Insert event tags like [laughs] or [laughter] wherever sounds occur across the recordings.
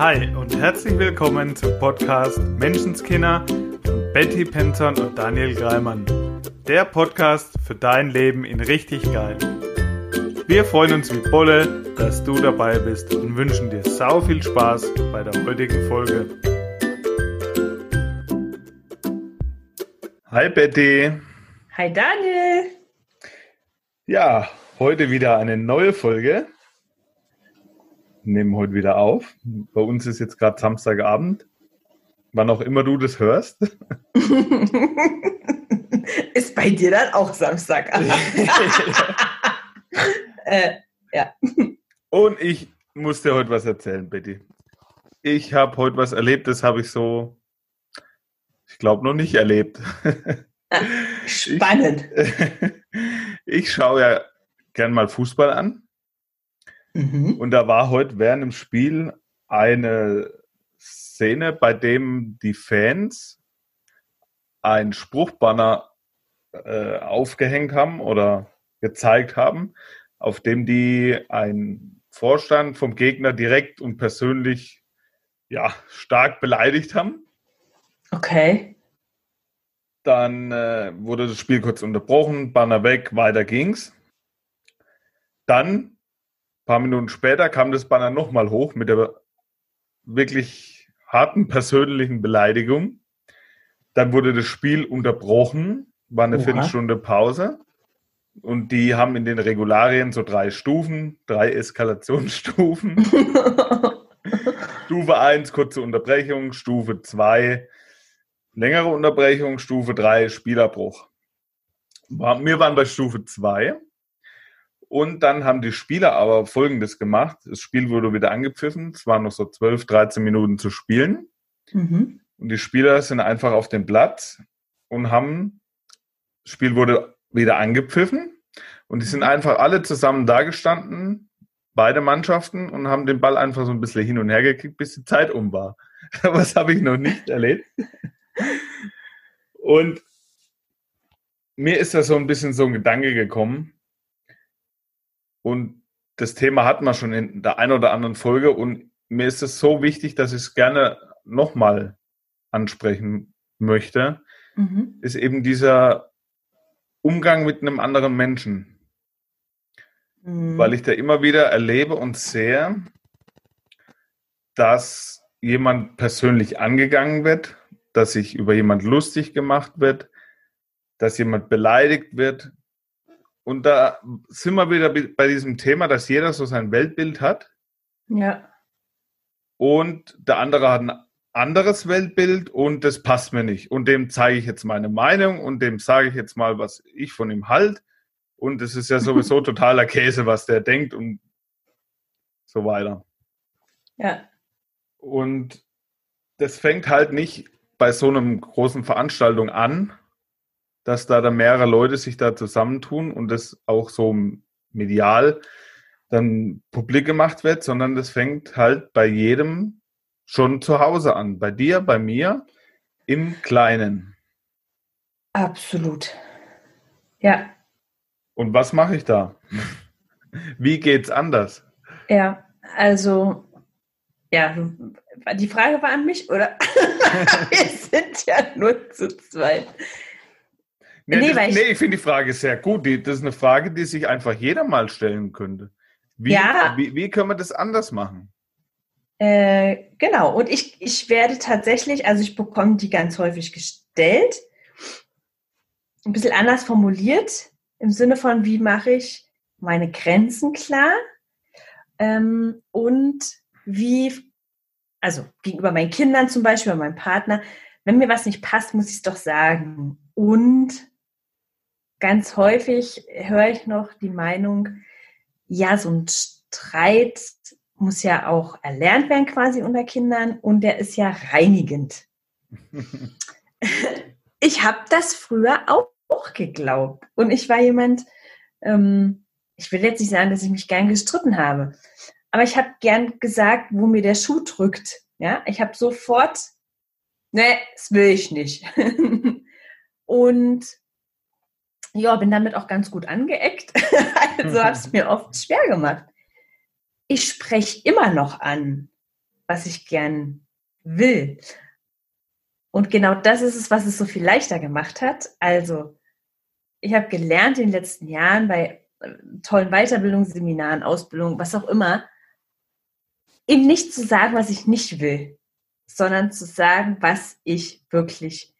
Hi und herzlich willkommen zum Podcast Menschenskinder von Betty Penton und Daniel Greimann. Der Podcast für dein Leben in richtig geil. Wir freuen uns wie Bolle, dass du dabei bist und wünschen dir sau viel Spaß bei der heutigen Folge. Hi Betty. Hi Daniel. Ja, heute wieder eine neue Folge. Nehmen heute wieder auf. Bei uns ist jetzt gerade Samstagabend. Wann auch immer du das hörst. [laughs] ist bei dir dann auch Samstagabend? [laughs] äh, ja. Und ich muss dir heute was erzählen, Betty. Ich habe heute was erlebt, das habe ich so, ich glaube, noch nicht erlebt. [laughs] Spannend. Ich, ich schaue ja gern mal Fußball an. Mhm. Und da war heute während dem Spiel eine Szene, bei dem die Fans ein Spruchbanner äh, aufgehängt haben oder gezeigt haben, auf dem die einen Vorstand vom Gegner direkt und persönlich ja, stark beleidigt haben. Okay. Dann äh, wurde das Spiel kurz unterbrochen, Banner weg, weiter ging's. Dann, ein paar Minuten später, kam das Banner nochmal hoch mit der wirklich harten persönlichen Beleidigung. Dann wurde das Spiel unterbrochen, war eine Oha. Viertelstunde Pause. Und die haben in den Regularien so drei Stufen, drei Eskalationsstufen. [laughs] Stufe 1, kurze Unterbrechung. Stufe 2, längere Unterbrechung. Stufe 3, Spielerbruch. Wir waren bei Stufe 2. Und dann haben die Spieler aber Folgendes gemacht. Das Spiel wurde wieder angepfiffen. Es waren noch so 12, 13 Minuten zu spielen. Mhm. Und die Spieler sind einfach auf dem Platz und haben, das Spiel wurde wieder angepfiffen und die sind einfach alle zusammen dagestanden, beide Mannschaften, und haben den Ball einfach so ein bisschen hin und her gekickt, bis die Zeit um war. [laughs] Was habe ich noch nicht erlebt. [laughs] Und mir ist da so ein bisschen so ein Gedanke gekommen. Und das Thema hat man schon in der einen oder anderen Folge. Und mir ist es so wichtig, dass ich es gerne nochmal ansprechen möchte. Mhm. Ist eben dieser Umgang mit einem anderen Menschen. Mhm. Weil ich da immer wieder erlebe und sehe, dass jemand persönlich angegangen wird, dass sich über jemand lustig gemacht wird, dass jemand beleidigt wird. Und da sind wir wieder bei diesem Thema, dass jeder so sein Weltbild hat. Ja. Und der andere hat ein anderes Weltbild und das passt mir nicht. Und dem zeige ich jetzt meine Meinung und dem sage ich jetzt mal, was ich von ihm halt. Und es ist ja [laughs] sowieso totaler Käse, was der denkt und so weiter. Ja. Und das fängt halt nicht bei so einem großen Veranstaltung an, dass da dann mehrere Leute sich da zusammentun und das auch so medial dann publik gemacht wird, sondern das fängt halt bei jedem schon zu Hause an. Bei dir, bei mir, im Kleinen. Absolut. Ja. Und was mache ich da? Wie geht's anders? Ja, also, ja, die Frage war an mich, oder? [laughs] Wir sind ja nur zu zweit. Nee, nee, das, nee ich, ich finde die Frage sehr gut. Die, das ist eine Frage, die sich einfach jeder mal stellen könnte. Wie, ja. wie, wie können wir das anders machen? Äh, genau, und ich, ich werde tatsächlich, also ich bekomme die ganz häufig gestellt, ein bisschen anders formuliert, im Sinne von, wie mache ich meine Grenzen klar ähm, und wie, also gegenüber meinen Kindern zum Beispiel, meinem Partner, wenn mir was nicht passt, muss ich es doch sagen. Und ganz häufig höre ich noch die Meinung, ja, so ein Streit muss ja auch erlernt werden quasi unter Kindern und der ist ja reinigend. [laughs] ich habe das früher auch, auch, geglaubt und ich war jemand, ähm, ich will jetzt nicht sagen, dass ich mich gern gestritten habe, aber ich habe gern gesagt, wo mir der Schuh drückt. Ja, ich habe sofort, ne, das will ich nicht. [laughs] und ja, bin damit auch ganz gut angeeckt. [laughs] also habe es mir oft schwer gemacht ich spreche immer noch an, was ich gern will. Und genau das ist es, was es so viel leichter gemacht hat. Also, ich habe gelernt in den letzten Jahren bei äh, tollen Weiterbildungsseminaren, Ausbildungen, was auch immer, eben nicht zu sagen, was ich nicht will, sondern zu sagen, was ich wirklich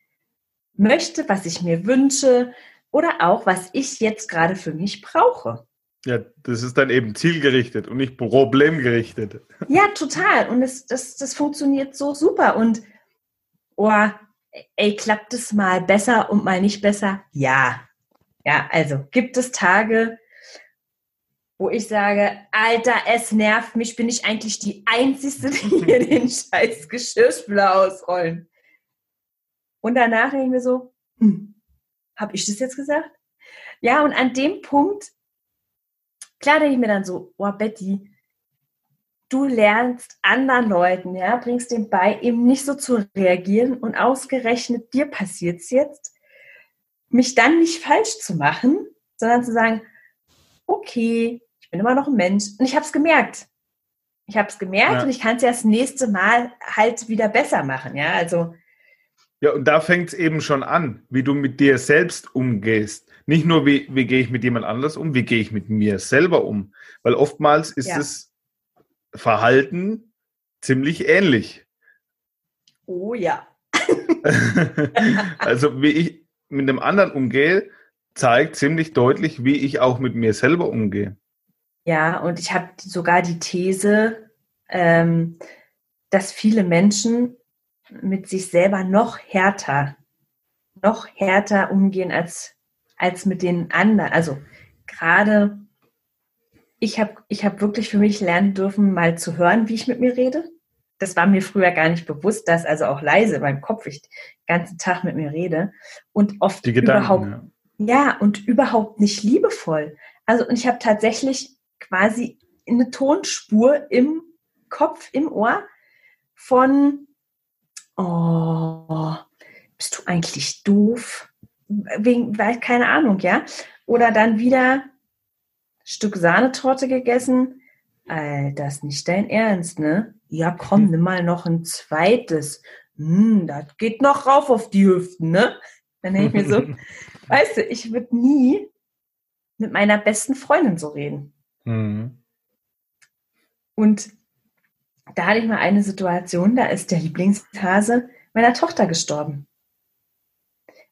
möchte, was ich mir wünsche oder auch, was ich jetzt gerade für mich brauche. Ja, das ist dann eben zielgerichtet und nicht problemgerichtet. Ja, total. Und das, das, das funktioniert so super. Und, oh, ey, klappt es mal besser und mal nicht besser? Ja. Ja, also gibt es Tage, wo ich sage, Alter, es nervt mich, bin ich eigentlich die Einzige, die [laughs] hier den scheiß Geschirrspüler ausrollen. Und danach denke ich mir so, hm, habe ich das jetzt gesagt? Ja, und an dem Punkt, klar denke ich mir dann so, oh Betty, du lernst anderen Leuten, ja, bringst dem bei, eben nicht so zu reagieren und ausgerechnet dir passiert es jetzt, mich dann nicht falsch zu machen, sondern zu sagen, okay, ich bin immer noch ein Mensch und ich habe es gemerkt. Ich habe es gemerkt ja. und ich kann es ja das nächste Mal halt wieder besser machen, ja, also ja, und da fängt es eben schon an, wie du mit dir selbst umgehst. Nicht nur, wie, wie gehe ich mit jemand anders um, wie gehe ich mit mir selber um. Weil oftmals ist ja. das Verhalten ziemlich ähnlich. Oh ja. [laughs] also wie ich mit dem anderen umgehe, zeigt ziemlich deutlich, wie ich auch mit mir selber umgehe. Ja, und ich habe sogar die These, ähm, dass viele Menschen mit sich selber noch härter, noch härter umgehen als, als mit den anderen. Also gerade ich habe ich hab wirklich für mich lernen dürfen, mal zu hören, wie ich mit mir rede. Das war mir früher gar nicht bewusst, dass also auch leise in meinem Kopf ich den ganzen Tag mit mir rede und oft Die Gedanken, überhaupt ja. ja und überhaupt nicht liebevoll. Also und ich habe tatsächlich quasi eine Tonspur im Kopf, im Ohr von oh, bist du eigentlich doof? Wegen, weil, keine Ahnung, ja. Oder dann wieder Stück Sahnetorte gegessen. Alter, das ist nicht dein Ernst, ne? Ja, komm, nimm mal noch ein zweites. Hm, das geht noch rauf auf die Hüften, ne? Dann denke ich mir so, [laughs] weißt du, ich würde nie mit meiner besten Freundin so reden. Mhm. Und da hatte ich mal eine Situation, da ist der Lieblingshase meiner Tochter gestorben.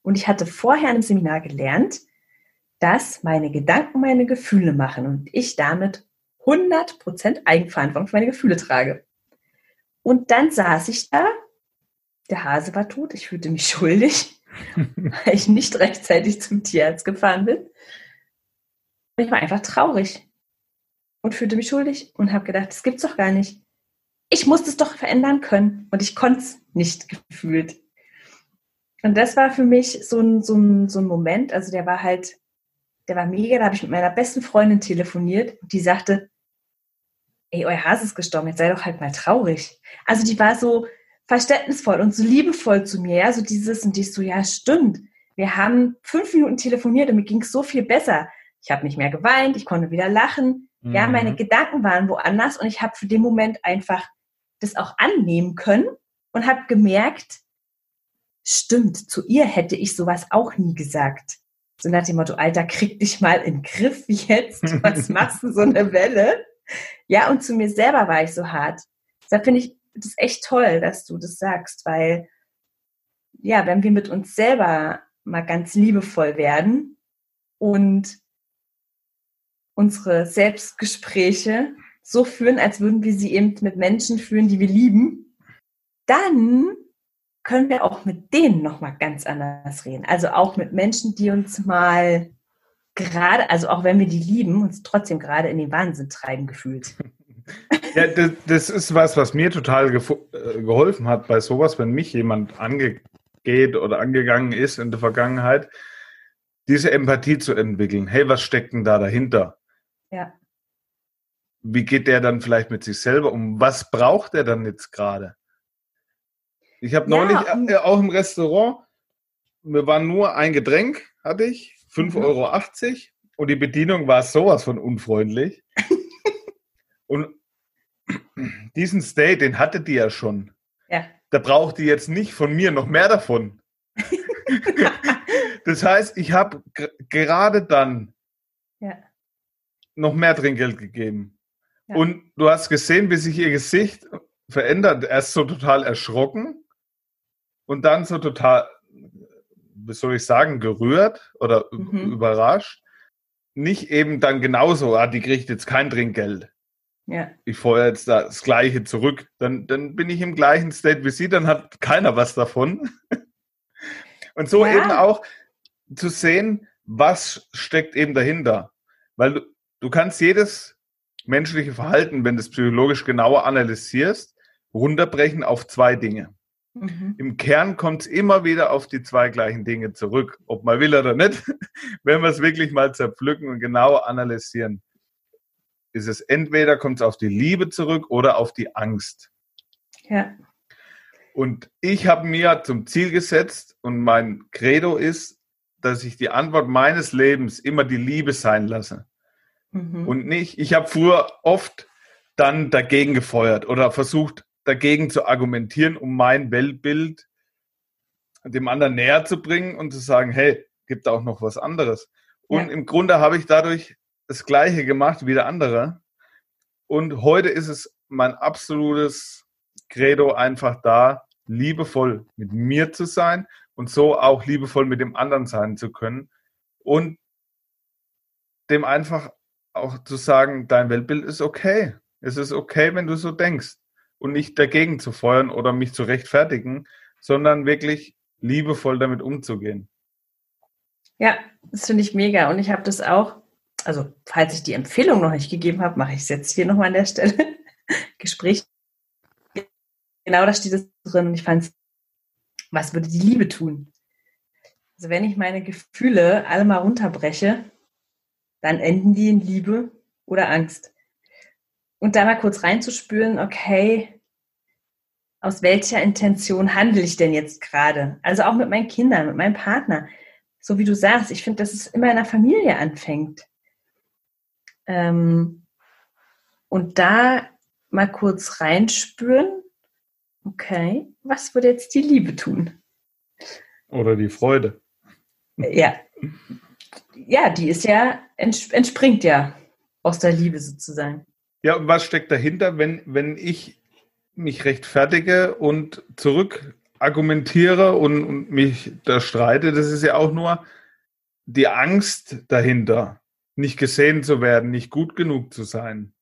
Und ich hatte vorher im Seminar gelernt, dass meine Gedanken meine Gefühle machen und ich damit 100% Eigenverantwortung für meine Gefühle trage. Und dann saß ich da, der Hase war tot, ich fühlte mich [laughs] schuldig, weil ich nicht rechtzeitig zum Tierarzt gefahren bin. Und ich war einfach traurig und fühlte mich schuldig und habe gedacht, das gibt's doch gar nicht ich musste es doch verändern können und ich konnte es nicht gefühlt. Und das war für mich so ein, so, ein, so ein Moment, also der war halt, der war mega, da habe ich mit meiner besten Freundin telefoniert und die sagte, ey, euer Hase ist gestorben, jetzt sei doch halt mal traurig. Also die war so verständnisvoll und so liebevoll zu mir, ja, so dieses und dies so, ja, stimmt. Wir haben fünf Minuten telefoniert und mir ging es so viel besser. Ich habe nicht mehr geweint, ich konnte wieder lachen. Mhm. Ja, meine Gedanken waren woanders und ich habe für den Moment einfach das auch annehmen können und habe gemerkt, stimmt, zu ihr hätte ich sowas auch nie gesagt. So nach dem Motto, Alter, krieg dich mal in den Griff jetzt, [laughs] was machst du so eine Welle? Ja, und zu mir selber war ich so hart. Da finde ich das echt toll, dass du das sagst, weil ja, wenn wir mit uns selber mal ganz liebevoll werden und unsere Selbstgespräche so führen, als würden wir sie eben mit Menschen führen, die wir lieben, dann können wir auch mit denen nochmal ganz anders reden. Also auch mit Menschen, die uns mal gerade, also auch wenn wir die lieben, uns trotzdem gerade in den Wahnsinn treiben gefühlt. [laughs] Ja, das, das ist was, was mir total äh, geholfen hat bei sowas, wenn mich jemand angeht oder angegangen ist in der Vergangenheit, diese Empathie zu entwickeln. Hey, was steckt denn da dahinter? Ja wie geht der dann vielleicht mit sich selber um? Was braucht er dann jetzt gerade? Ich habe neulich ja, äh, auch im Restaurant, wir waren nur ein Getränk, hatte ich, 5,80 mhm. Euro und die Bedienung war sowas von unfreundlich. [laughs] und diesen State, den hatte die ja schon. Ja. Da braucht die jetzt nicht von mir noch mehr davon. [laughs] das heißt, ich habe gerade dann Ja. noch mehr Trinkgeld gegeben. Ja. Und du hast gesehen, wie sich ihr Gesicht verändert. Erst so total erschrocken und dann so total, wie soll ich sagen, gerührt oder Mhm. überrascht. Nicht eben dann genauso, ah, die kriegt jetzt kein Trinkgeld. Ja. Ich feuer jetzt da das Gleiche zurück. Dann, dann bin ich im gleichen State wie sie, dann hat keiner was davon. [laughs] Und so Ja. eben auch zu sehen, was steckt eben dahinter. Weil du, du kannst jedes menschliche Verhalten, wenn du es psychologisch genauer analysierst, runterbrechen auf zwei Dinge. Mhm. Im Kern kommt es immer wieder auf die zwei gleichen Dinge zurück, ob man will oder nicht. [laughs] Wenn wir es wirklich mal zerpflücken und genau analysieren, ist es entweder kommt es auf die Liebe zurück oder auf die Angst. Ja. Und ich habe mir zum Ziel gesetzt und mein Credo ist, dass ich die Antwort meines Lebens immer die Liebe sein lasse. Mhm. Und nicht, ich habe früher oft dann dagegen gefeuert oder versucht dagegen zu argumentieren, um mein Weltbild dem anderen näher zu bringen und zu sagen, hey, gibt da auch noch was anderes. Und Ja. im Grunde habe ich dadurch das Gleiche gemacht wie der andere. Und heute ist es mein absolutes Credo einfach da, liebevoll mit mir zu sein und so auch liebevoll mit dem anderen sein zu können und dem einfach auch zu sagen, dein Weltbild ist okay. Es ist okay, wenn du so denkst und nicht dagegen zu feuern oder mich zu rechtfertigen, sondern wirklich liebevoll damit umzugehen. Ja, das finde ich mega. Und ich habe das auch, also falls ich die Empfehlung noch nicht gegeben habe, mache ich es jetzt hier nochmal an der Stelle. [laughs] Gespräch. Genau da steht es drin. Ich fand was würde die Liebe tun? Also wenn ich meine Gefühle alle mal runterbreche, dann enden die in Liebe oder Angst. Und da mal kurz reinzuspüren, okay, aus welcher Intention handle ich denn jetzt gerade? Also auch mit meinen Kindern, mit meinem Partner so wie du sagst, ich finde, dass es immer in der Familie anfängt. Ähm, und da mal kurz reinspüren, okay, was würde jetzt die Liebe tun? Oder die Freude. Ja, ja, die ist ja, ents entspringt ja aus der Liebe sozusagen. Ja, und was steckt dahinter, wenn, wenn ich mich rechtfertige und zurück argumentiere und, und mich da streite? Das ist ja auch nur die Angst dahinter, nicht gesehen zu werden, nicht gut genug zu sein.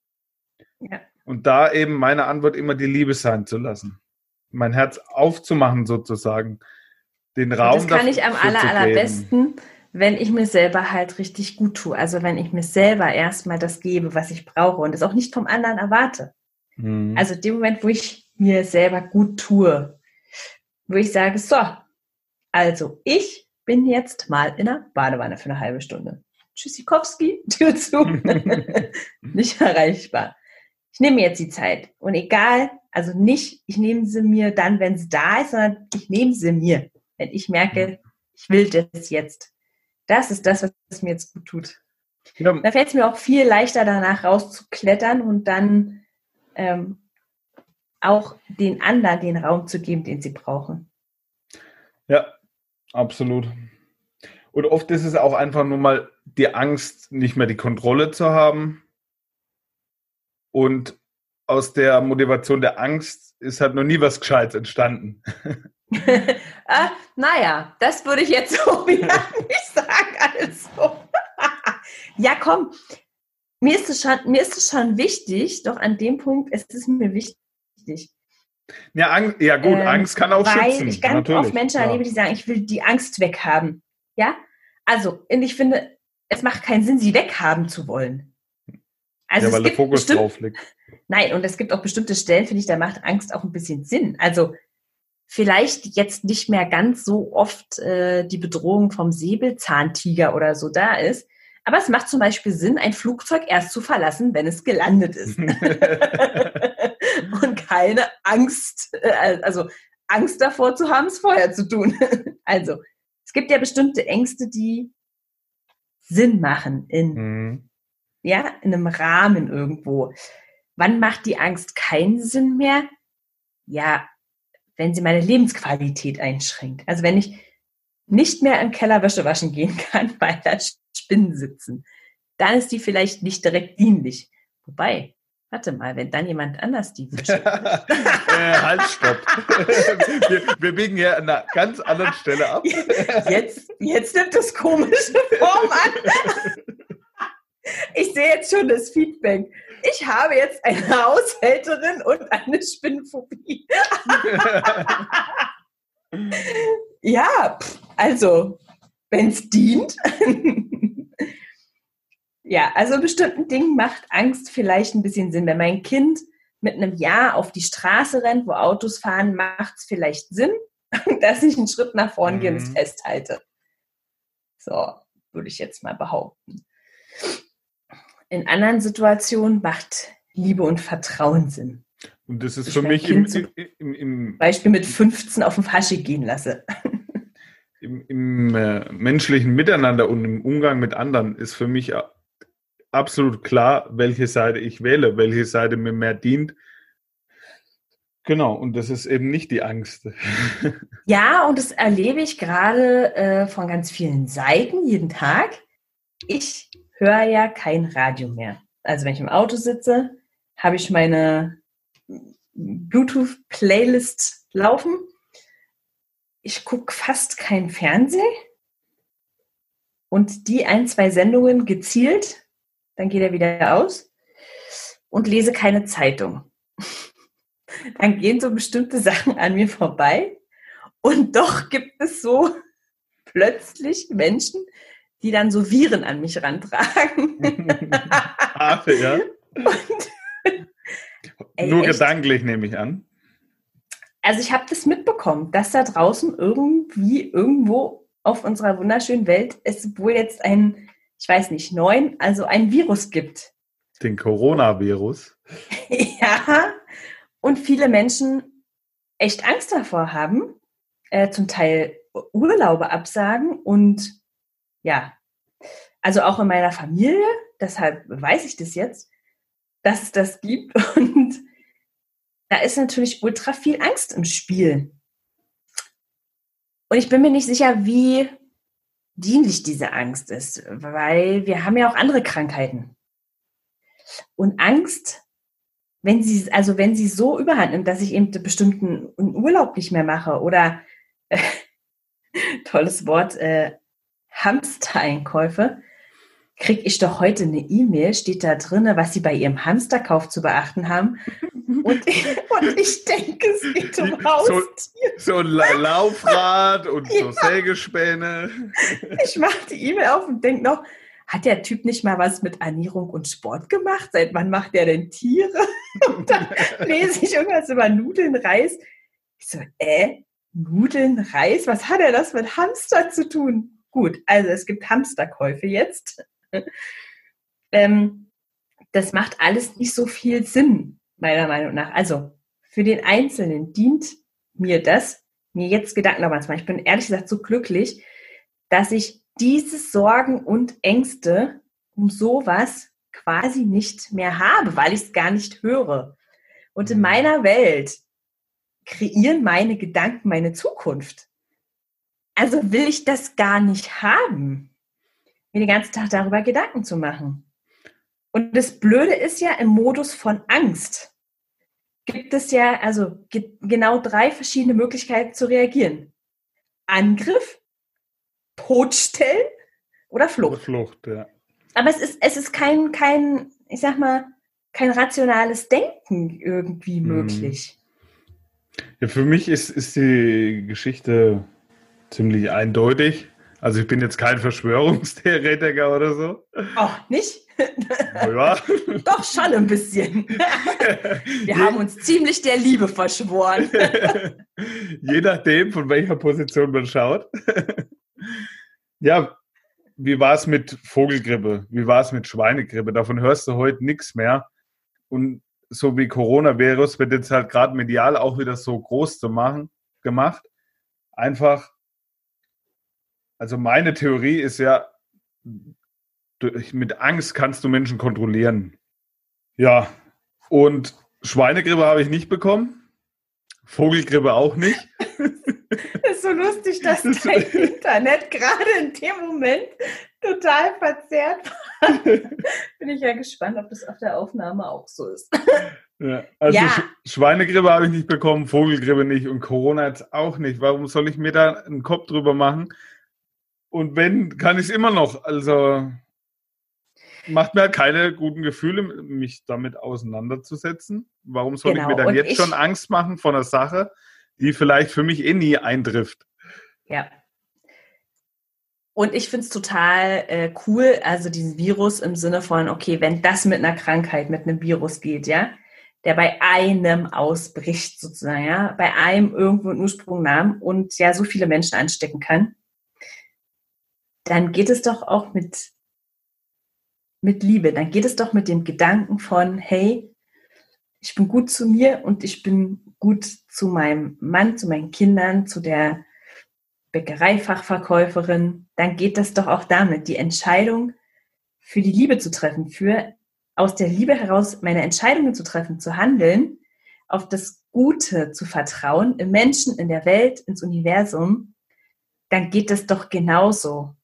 Ja. Und da eben meine Antwort immer die Liebe sein zu lassen. Mein Herz aufzumachen sozusagen. Den Raum Und das kann ich am aller, zu geben. Wenn ich mir selber halt richtig gut tue. Also wenn ich mir selber erstmal das gebe, was ich brauche und es auch nicht vom anderen erwarte. Mhm. Also dem Moment, wo ich mir selber gut tue, wo ich sage, so, also ich bin jetzt mal in der Badewanne für eine halbe Stunde. Tschüssikowski, [laughs] Tür zu, [laughs] nicht erreichbar. Ich nehme mir jetzt die Zeit und egal, also nicht, ich nehme sie mir dann, wenn es da ist, sondern ich nehme sie mir, wenn ich merke, ich will das jetzt. Das ist das, was mir jetzt gut tut. ja, Da fällt es mir auch viel leichter, danach rauszuklettern und dann ähm, auch den anderen den Raum zu geben, den sie brauchen. Ja, absolut. Und oft ist es auch einfach nur mal die Angst, nicht mehr die Kontrolle zu haben. Und aus der Motivation der Angst ist halt noch nie was Gescheites entstanden. [laughs] ah, naja, das würde ich jetzt so [laughs] wieder nicht sagen. Also. [laughs] ja, komm. Mir ist, es schon, mir ist es schon wichtig, doch an dem Punkt es ist mir wichtig. Ja, Angst, ja gut, Ähm, Angst kann auch weil schützen. ich ganz natürlich, oft Menschen klar. erlebe, die sagen, ich will die Angst weghaben. Ja? Also, und ich finde, es macht keinen Sinn, sie weghaben zu wollen. Also ja, weil es der Fokus bestimmt, drauf liegt. Nein, und es gibt auch bestimmte Stellen, finde ich, da macht Angst auch ein bisschen Sinn. Also vielleicht jetzt nicht mehr ganz so oft äh, die Bedrohung vom Säbelzahntiger oder so da ist. Aber es macht zum Beispiel Sinn, ein Flugzeug erst zu verlassen, wenn es gelandet ist. [laughs] [laughs] und keine Angst, äh, also Angst davor zu haben, es vorher zu tun. [laughs] also es gibt ja bestimmte Ängste, die Sinn machen in Mhm. ja, in einem Rahmen irgendwo. wann macht die Angst keinen Sinn mehr? Ja, wenn sie meine Lebensqualität einschränkt. Also wenn ich nicht mehr im Keller Wäsche waschen gehen [laughs] kann, weil da Spinnen sitzen, dann ist die vielleicht nicht direkt dienlich. Wobei, warte mal, wenn dann jemand anders die Wäsche [laughs] äh, Halt, stopp. [laughs] wir, wir biegen hier an einer ganz anderen Stelle ab. Jetzt, jetzt nimmt das komische Form an. Ich sehe jetzt schon das Feedback. Ich habe jetzt eine [laughs] Haushälterin und eine Spinnenphobie. [laughs] ja, also, wenn es dient. [laughs] ja, also bestimmten Dingen macht Angst vielleicht ein bisschen Sinn. Wenn mein Kind mit einem Jahr auf die Straße rennt, wo Autos fahren, macht es vielleicht Sinn, dass ich einen Schritt nach vorne gehe und es mhm. festhalte. So, würde ich jetzt mal behaupten. In anderen Situationen macht Liebe und Vertrauen Sinn. Und das ist ich für mich im, im, im, Beispiel mit 15 auf den Fasche gehen lasse. [laughs] Im, im äh, menschlichen Miteinander und im Umgang mit anderen ist für mich absolut klar, welche Seite ich wähle, welche Seite mir mehr dient. Genau, und das ist eben nicht die Angst. [laughs] Ja, und das erlebe ich gerade äh, von ganz vielen Seiten jeden Tag. Ich höre ja kein Radio mehr. Also wenn ich im Auto sitze, habe ich meine Bluetooth-Playlist laufen. Ich gucke fast kein Fernsehen. Und die ein, zwei Sendungen gezielt, dann geht er wieder aus und lese keine Zeitung. [laughs] Dann gehen so bestimmte Sachen an mir vorbei. Und doch gibt es so [laughs] plötzlich Menschen, die dann so Viren an mich rantragen. [laughs] Ach, ja. Und, ey, Nur echt, gedanklich nehme ich an. Also ich habe das mitbekommen, dass da draußen irgendwie irgendwo auf unserer wunderschönen Welt es wohl jetzt ein, ich weiß nicht, neun, also ein Virus gibt. Den Coronavirus. [laughs] ja, und viele Menschen echt Angst davor haben, äh, zum Teil Urlaube absagen und ja, also auch in meiner Familie, deshalb weiß ich das jetzt, dass es das gibt. [laughs] Und da ist natürlich ultra viel Angst im Spiel. Und ich bin mir nicht sicher, wie dienlich diese Angst ist, weil wir haben ja auch andere Krankheiten. Und Angst, wenn sie, also wenn sie so überhand nimmt, dass ich eben bestimmten Urlaub nicht mehr mache oder äh, [laughs] tolles Wort, äh, Hamstereinkäufe, kriege ich doch heute eine E-Mail, steht da drin, was Sie bei Ihrem Hamsterkauf zu beachten haben. [laughs] Und ich, und ich denke, es geht um Haustier. So, so ein Laufrad und ja. so Sägespäne. Ich mache die E-Mail auf und denke noch, hat der Typ nicht mal was mit Ernährung und Sport gemacht? Seit wann macht der denn Tiere? [laughs] Und dann [laughs] lese ich irgendwas über Nudeln, Reis. Ich so, äh, Nudeln, Reis? Was hat er das mit Hamster zu tun? Gut, also es gibt Hamsterkäufe jetzt. [laughs] ähm, das macht alles nicht so viel Sinn, meiner Meinung nach. Also für den Einzelnen dient mir das, mir jetzt Gedanken darüber zu machen. Ich bin ehrlich gesagt so glücklich, dass ich diese Sorgen und Ängste um sowas quasi nicht mehr habe, weil ich es gar nicht höre. Und in mhm. meiner Welt kreieren meine Gedanken meine Zukunft. Also will ich das gar nicht haben, mir den ganzen Tag darüber Gedanken zu machen. Und das Blöde ist ja, im Modus von Angst gibt es ja also ge genau drei verschiedene Möglichkeiten zu reagieren. Angriff, Totstellen oder Flucht. Flucht, ja. Aber es ist, es ist kein, kein, ich sag mal, kein rationales Denken irgendwie mhm. möglich. Ja, für mich ist, ist die Geschichte ziemlich eindeutig. Also ich bin jetzt kein Verschwörungstheoretiker oder so. Auch nicht? Oh ja. [laughs] Doch schon ein bisschen. [laughs] Wir haben uns ziemlich der Liebe verschworen. [laughs] Je nachdem, von welcher Position man schaut. Ja, wie war es mit Vogelgrippe? Wie war es mit Schweinegrippe? Davon hörst du heute nichts mehr. Und so wie Coronavirus wird jetzt halt gerade medial auch wieder so groß zu machen, gemacht. Einfach, also meine Theorie ist ja, mit Angst kannst du Menschen kontrollieren. Ja, Und Schweinegrippe habe ich nicht bekommen. Vogelgrippe auch nicht. Das [laughs] ist so lustig, dass dein Internet gerade in dem Moment total verzerrt war. [laughs] Bin ich ja gespannt, ob das auf der Aufnahme auch so ist. Ja, also ja. Schweinegrippe habe ich nicht bekommen, Vogelgrippe nicht und Corona jetzt auch nicht. Warum soll ich mir da einen Kopf drüber machen? Und wenn, kann ich es immer noch. Also macht mir halt keine guten Gefühle, mich damit auseinanderzusetzen. Warum soll genau. ich mir dann und jetzt schon Angst machen vor einer Sache, die vielleicht für mich eh nie eintrifft? Ja. Und ich finde es total äh, cool, also diesen Virus im Sinne von, okay, wenn das mit einer Krankheit, mit einem Virus geht, ja, der bei einem ausbricht sozusagen, ja, bei einem irgendwo einen Ursprung nahm und ja so viele Menschen anstecken kann, dann geht es doch auch mit mit Liebe, dann geht es doch mit dem Gedanken von, hey, ich bin gut zu mir und ich bin gut zu meinem Mann, zu meinen Kindern, zu der Bäckereifachverkäuferin, dann geht das doch auch damit, die Entscheidung für die Liebe zu treffen, für aus der Liebe heraus meine Entscheidungen zu treffen, zu handeln, auf das Gute zu vertrauen, im Menschen, in der Welt, ins Universum, dann geht das doch genauso.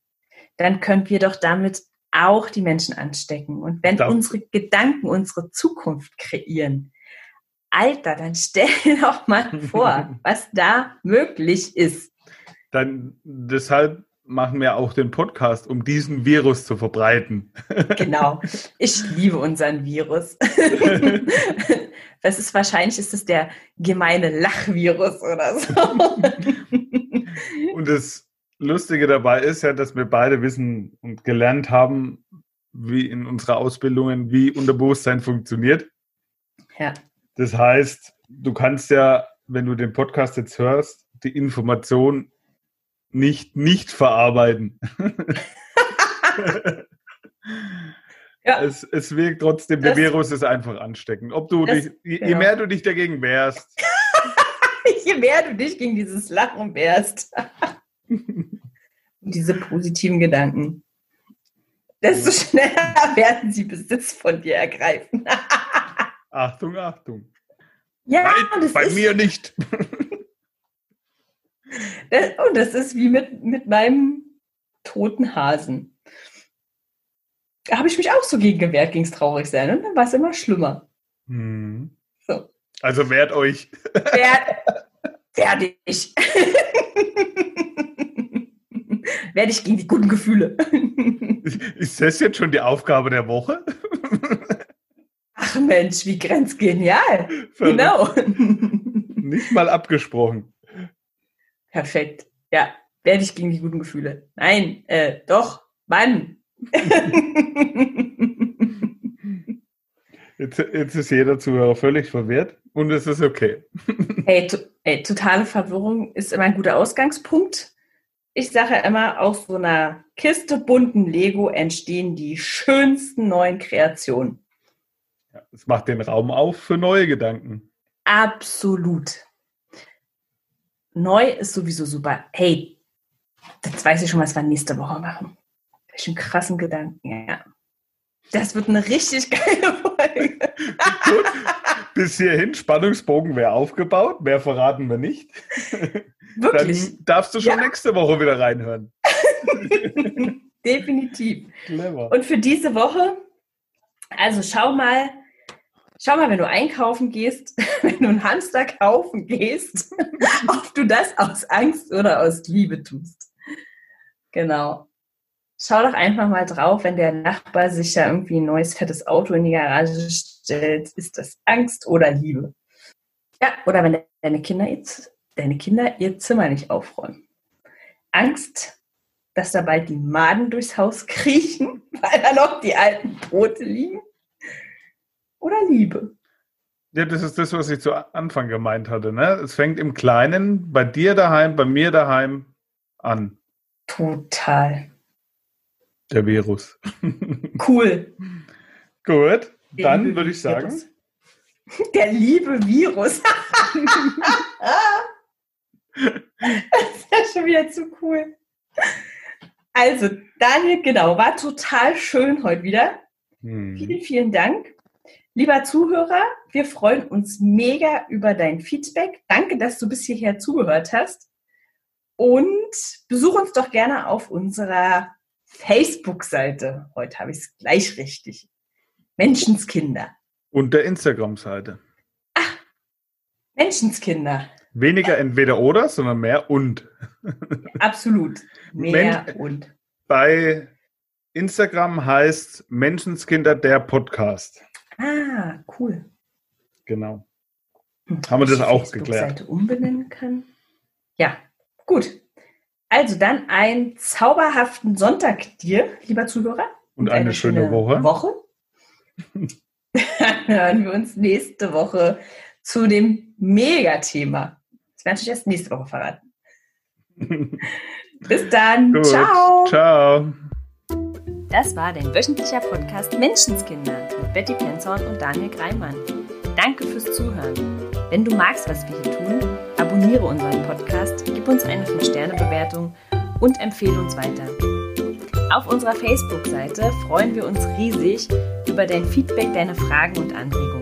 Dann können wir doch damit auch die Menschen anstecken. Und wenn Darf. unsere Gedanken unsere Zukunft kreieren, Alter, dann stell dir doch mal vor, [laughs] was da möglich ist. Dann deshalb machen wir auch den Podcast, um diesen Virus zu verbreiten. [laughs] Genau. Ich liebe unseren Virus. [laughs] Das ist wahrscheinlich ist es der gemeine Lachvirus oder so. Und das Lustige dabei ist ja, dass wir beide wissen und gelernt haben, wie in unserer Ausbildungen, wie Unterbewusstsein funktioniert. Ja. Das heißt, du kannst ja, wenn du den Podcast jetzt hörst, die Information nicht nicht verarbeiten. [laughs] [laughs] ja. es, es wirkt trotzdem, der das Virus ist einfach ansteckend. Ob du das, dich, je, genau. je mehr du dich dagegen wehrst. [laughs] je mehr du dich gegen dieses Lachen wehrst. Diese positiven Gedanken. Desto schneller [laughs] werden sie Besitz von dir ergreifen. [laughs] Achtung, Achtung. Ja, Nein, bei mir nicht. [laughs] Das, und oh, das ist wie mit, mit meinem toten Hasen. Da habe ich mich auch so gegen gewehrt, ging es traurig sein. Und dann war es immer schlimmer. Hm. So. Also wehrt euch. Wehrt, fertig. Werde ich gegen die guten Gefühle. Ist das jetzt schon die Aufgabe der Woche? Ach Mensch, wie grenzgenial. Genau. Nicht mal abgesprochen. Perfekt. Ja, werde ich gegen die guten Gefühle. Nein, äh, doch, Mann. [laughs] Jetzt, jetzt, ist jeder Zuhörer völlig verwirrt und es ist okay. Hey, to, ey, totale Verwirrung ist immer ein guter Ausgangspunkt ich sage immer, aus so einer Kiste bunten Lego entstehen die schönsten neuen Kreationen. Es macht den Raum auf für neue Gedanken. Absolut. Neu ist sowieso super. Hey, das weiß ich schon, was wir nächste Woche machen. Welchen krassen Gedanken, ja. Das wird eine richtig [laughs] geile Folge. Gut, bis hierhin, Spannungsbogen wäre aufgebaut, mehr verraten wir nicht. [laughs] Wirklich? Dann darfst du schon ja. nächste Woche wieder reinhören. [laughs] Definitiv. Clever. Und für diese Woche, also schau mal, schau mal, wenn du einkaufen gehst, [laughs] wenn du einen Hamster kaufen gehst, [laughs] ob du das aus Angst oder aus Liebe tust. Genau. Schau doch einfach mal drauf, wenn der Nachbar sich ja irgendwie ein neues fettes Auto in die Garage stellt, ist das Angst oder Liebe? Ja, oder wenn deine Kinder jetzt deine Kinder ihr Zimmer nicht aufräumen. Angst, dass da bald die Maden durchs Haus kriechen, [laughs] weil da noch die alten Brote liegen? Oder Liebe? Ja, das ist das, was ich zu Anfang gemeint hatte. Ne? Es fängt im Kleinen bei dir daheim, bei mir daheim an. Total. Der Virus. [laughs] Cool. Gut, dann würde ich sagen. [laughs] Der liebe Virus. Das ist ja schon wieder zu cool. Also, Daniel, genau, war total schön heute wieder. Hm. Vielen, vielen Dank. Lieber Zuhörer, wir freuen uns mega über dein Feedback. Danke, dass du bis hierher zugehört hast. Und besuch uns doch gerne auf unserer Facebook-Seite. Heute habe ich es gleich richtig. Menschenskinder. Und der Instagram-Seite. Ach, Menschenskinder. Weniger entweder oder, sondern mehr und. Absolut. Mehr Men und. Bei Instagram heißt Menschenskinder der Podcast. Ah, cool. Genau. Hm, Haben wir das auch geklärt. Seite umbenennen kann. Ja, gut. Also dann einen zauberhaften Sonntag dir, lieber Zuhörer. Und, und eine, eine, schöne, schöne Woche. Woche. [laughs] hören wir uns nächste Woche zu dem Megathema. Das werde ich erst nächste Woche verraten. [laughs] Bis dann. Gut. Ciao. Ciao. Das war dein wöchentlicher Podcast Menschenskinder mit Betty Penzorn und Daniel Greimann. Danke fürs Zuhören. Wenn du magst, was wir hier tun, abonniere unseren Podcast, gib uns eine 5-Sterne-Bewertung und empfehle uns weiter. Auf unserer Facebook-Seite freuen wir uns riesig über dein Feedback, deine Fragen und Anregungen.